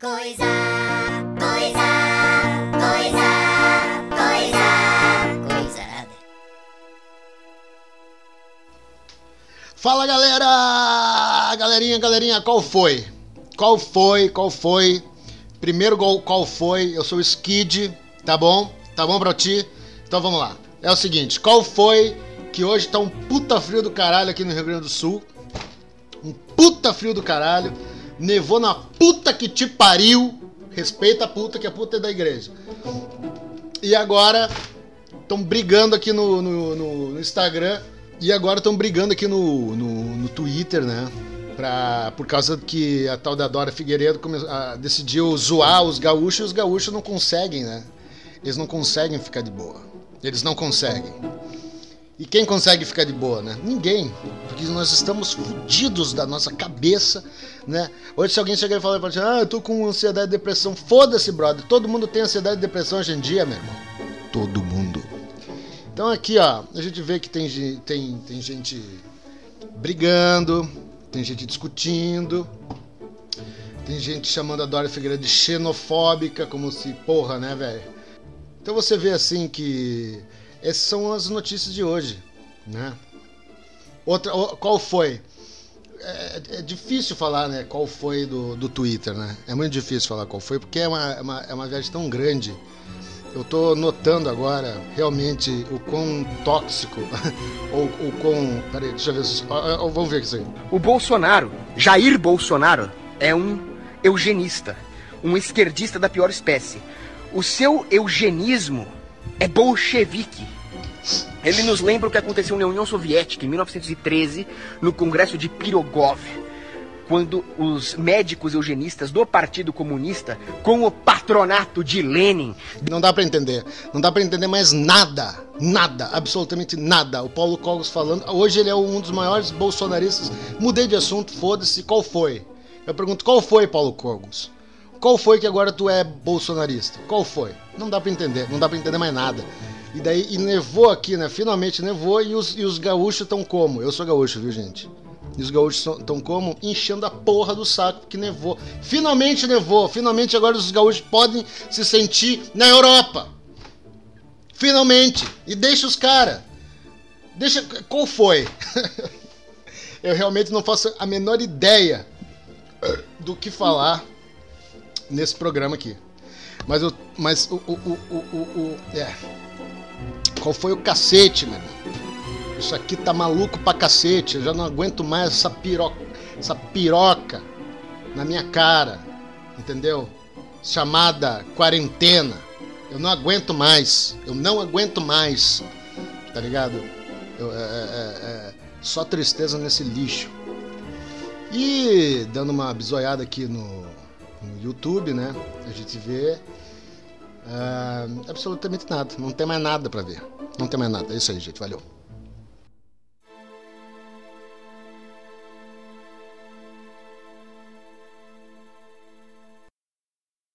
Coisa, coisa, coisa, coisa, coisa. Fala galera! Galerinha, galerinha, qual foi? Qual foi? Qual foi? Primeiro gol, qual foi? Eu sou o Skid, tá bom? Tá bom pra ti? Então vamos lá. É o seguinte, qual foi que hoje tá um puta frio do caralho aqui no Rio Grande do Sul? Um puta frio do caralho. Nevou na puta que te pariu. Respeita a puta, que a puta é da igreja. E agora estão brigando aqui no, no, no- no Instagram. E agora estão brigando aqui no, no, Twitter, né? Pra, por causa que a tal da Dora Figueiredo come- a- decidiu zoar os gaúchos e os gaúchos não conseguem, né? Eles não conseguem ficar de boa. Eles não conseguem. E quem consegue ficar de boa, né? Ninguém. Porque nós estamos fudidos da nossa cabeça, né? Hoje se alguém chegar e falar pra gente, ah, eu tô com ansiedade e depressão. Foda-se, brother. Todo mundo tem ansiedade e depressão hoje em dia, meu irmão. Todo mundo. Então aqui, ó, a gente vê que tem, tem, tem gente brigando, tem gente discutindo, tem gente chamando a Dora Figueiredo de xenofóbica, como se, porra, né, velho? Então você vê assim que essas são as notícias de hoje, né? Outra, qual foi? É, é difícil falar, né? Qual foi do, do Twitter, né? É muito difícil falar qual foi, porque é uma, é uma, é uma viagem tão grande. Eu tô notando agora realmente o quão tóxico, ou o quão. Peraí, deixa eu ver vamos ver isso aí. O Bolsonaro, Jair Bolsonaro, é um eugenista, um esquerdista da pior espécie. O seu eugenismo é bolchevique. Ele nos lembra o que aconteceu na União Soviética em 1913, no Congresso de Pirogov, quando os médicos eugenistas do Partido Comunista, com o patronato de Lenin, Não dá pra entender. Não dá pra entender mais nada. Nada. Absolutamente nada. O Paulo Cogos falando. Hoje ele é um dos maiores bolsonaristas. Mudei de assunto, foda-se. Qual foi? Eu pergunto, qual foi, Paulo Cogos? Qual foi que agora tu é bolsonarista? Qual foi? Não dá pra entender. Não dá pra entender mais nada. E daí, e nevou aqui, né? Finalmente nevou e os, e os gaúchos estão como? Eu sou gaúcho, viu, gente? E os gaúchos estão como? Enchendo a porra do saco porque nevou. Finalmente nevou. Finalmente agora os gaúchos podem se sentir na Europa. Finalmente. E deixa os caras. Deixa. Qual foi? Eu realmente não faço a menor ideia do que falar nesse programa aqui. Mas eu. Mas o. o, o, o, o, o- é. Qual foi o cacete, mano? Isso aqui tá maluco pra cacete. Eu já não aguento mais essa piroca, essa piroca na minha cara. Entendeu? Chamada quarentena. Eu não aguento mais. Eu não aguento mais. Tá ligado? Eu- é- é- é- só tristeza nesse lixo. E dando uma bisoiada aqui no, no YouTube, né? A gente vê ah, absolutamente nada. Não tem mais nada pra ver. Não tem mais nada. É isso aí, gente. Valeu.